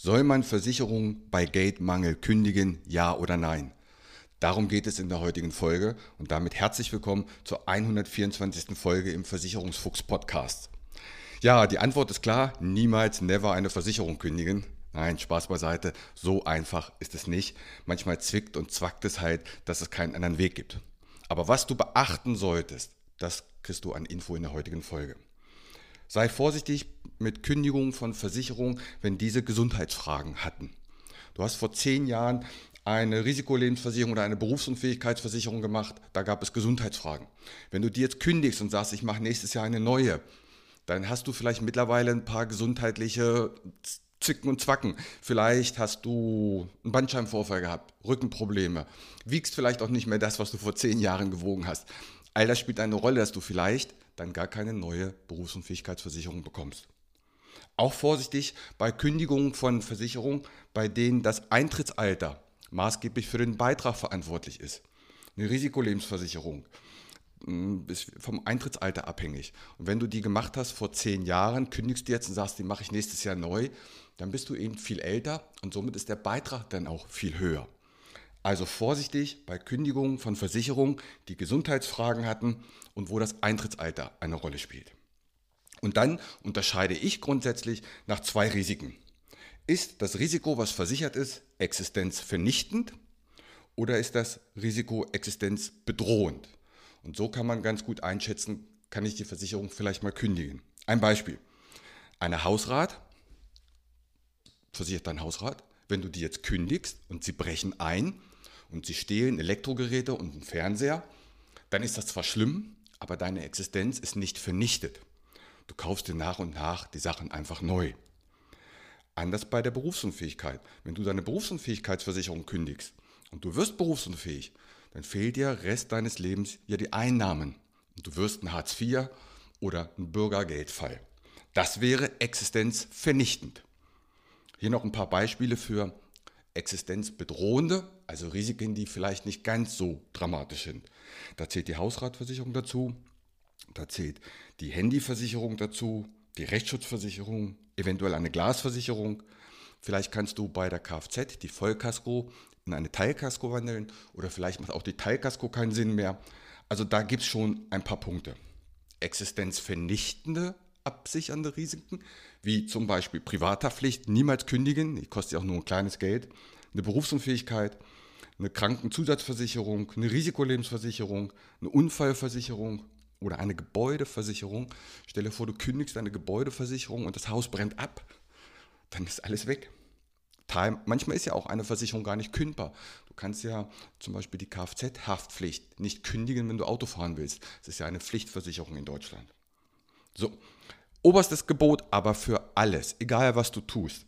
Soll man Versicherungen bei Geldmangel kündigen, ja oder nein? Darum geht es in der heutigen Folge und damit herzlich willkommen zur 124. Folge im Versicherungsfuchs Podcast. Ja, die Antwort ist klar, niemals, never eine Versicherung kündigen. Nein, Spaß beiseite, so einfach ist es nicht. Manchmal zwickt und zwackt es halt, dass es keinen anderen Weg gibt. Aber was du beachten solltest, das kriegst du an Info in der heutigen Folge. Sei vorsichtig mit Kündigungen von Versicherungen, wenn diese Gesundheitsfragen hatten. Du hast vor zehn Jahren eine Risikolebensversicherung oder eine Berufsunfähigkeitsversicherung gemacht, da gab es Gesundheitsfragen. Wenn du die jetzt kündigst und sagst, ich mache nächstes Jahr eine neue, dann hast du vielleicht mittlerweile ein paar gesundheitliche Zicken und Zwacken. Vielleicht hast du einen Bandscheibenvorfall gehabt, Rückenprobleme, wiegst vielleicht auch nicht mehr das, was du vor zehn Jahren gewogen hast. All das spielt eine Rolle, dass du vielleicht dann gar keine neue Berufsunfähigkeitsversicherung bekommst. Auch vorsichtig bei Kündigungen von Versicherungen, bei denen das Eintrittsalter maßgeblich für den Beitrag verantwortlich ist. Eine Risikolebensversicherung hm, ist vom Eintrittsalter abhängig. Und wenn du die gemacht hast vor zehn Jahren, kündigst du jetzt und sagst, die mache ich nächstes Jahr neu, dann bist du eben viel älter und somit ist der Beitrag dann auch viel höher. Also vorsichtig bei Kündigungen von Versicherungen, die Gesundheitsfragen hatten und wo das Eintrittsalter eine Rolle spielt. Und dann unterscheide ich grundsätzlich nach zwei Risiken. Ist das Risiko, was versichert ist, existenzvernichtend oder ist das Risiko existenzbedrohend? Und so kann man ganz gut einschätzen, kann ich die Versicherung vielleicht mal kündigen. Ein Beispiel. Eine Hausrat, versichert dein Hausrat, wenn du die jetzt kündigst und sie brechen ein, und sie stehlen Elektrogeräte und einen Fernseher, dann ist das zwar schlimm, aber deine Existenz ist nicht vernichtet. Du kaufst dir nach und nach die Sachen einfach neu. Anders bei der Berufsunfähigkeit. Wenn du deine Berufsunfähigkeitsversicherung kündigst und du wirst berufsunfähig, dann fehlt dir Rest deines Lebens ja die Einnahmen. Und du wirst ein Hartz IV oder ein Bürgergeldfall. Das wäre existenzvernichtend. Hier noch ein paar Beispiele für existenzbedrohende, also Risiken, die vielleicht nicht ganz so dramatisch sind. Da zählt die Hausratversicherung dazu, da zählt die Handyversicherung dazu, die Rechtsschutzversicherung, eventuell eine Glasversicherung. Vielleicht kannst du bei der Kfz die Vollkasko in eine Teilkasko wandeln oder vielleicht macht auch die Teilkasko keinen Sinn mehr. Also da gibt es schon ein paar Punkte. Existenzvernichtende absichernde Risiken, wie zum Beispiel Privathaftpflicht, niemals kündigen, die kostet ja auch nur ein kleines Geld, eine Berufsunfähigkeit, eine Krankenzusatzversicherung, eine Risikolebensversicherung, eine Unfallversicherung oder eine Gebäudeversicherung. Stell dir vor, du kündigst eine Gebäudeversicherung und das Haus brennt ab, dann ist alles weg. Manchmal ist ja auch eine Versicherung gar nicht kündbar. Du kannst ja zum Beispiel die Kfz-Haftpflicht nicht kündigen, wenn du Auto fahren willst. Das ist ja eine Pflichtversicherung in Deutschland. So, oberstes Gebot aber für alles, egal was du tust.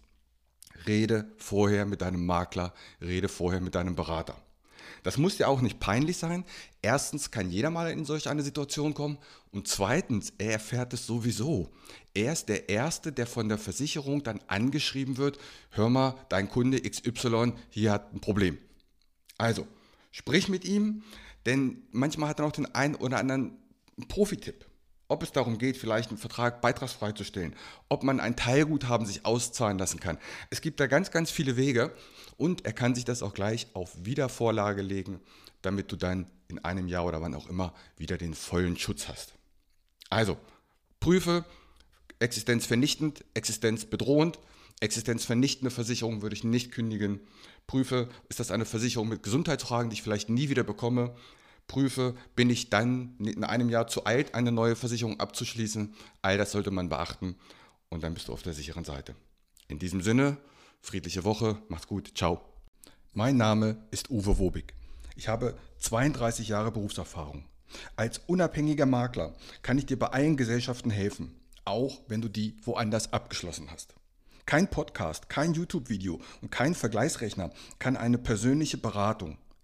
Rede vorher mit deinem Makler, rede vorher mit deinem Berater. Das muss dir auch nicht peinlich sein. Erstens kann jeder mal in solch eine Situation kommen. Und zweitens, er erfährt es sowieso. Er ist der Erste, der von der Versicherung dann angeschrieben wird, hör mal, dein Kunde XY hier hat ein Problem. Also, sprich mit ihm, denn manchmal hat er noch den einen oder anderen Profitipp ob es darum geht, vielleicht einen Vertrag beitragsfrei zu stellen, ob man ein Teilguthaben sich auszahlen lassen kann. Es gibt da ganz, ganz viele Wege und er kann sich das auch gleich auf Wiedervorlage legen, damit du dann in einem Jahr oder wann auch immer wieder den vollen Schutz hast. Also, prüfe existenzvernichtend, existenzbedrohend. Existenzvernichtende Versicherung würde ich nicht kündigen. Prüfe, ist das eine Versicherung mit Gesundheitsfragen, die ich vielleicht nie wieder bekomme? Prüfe, bin ich dann in einem Jahr zu alt, eine neue Versicherung abzuschließen. All das sollte man beachten und dann bist du auf der sicheren Seite. In diesem Sinne, friedliche Woche, macht's gut, ciao. Mein Name ist Uwe Wobig. Ich habe 32 Jahre Berufserfahrung. Als unabhängiger Makler kann ich dir bei allen Gesellschaften helfen, auch wenn du die woanders abgeschlossen hast. Kein Podcast, kein YouTube-Video und kein Vergleichsrechner kann eine persönliche Beratung,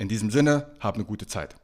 In diesem Sinne, hab eine gute Zeit.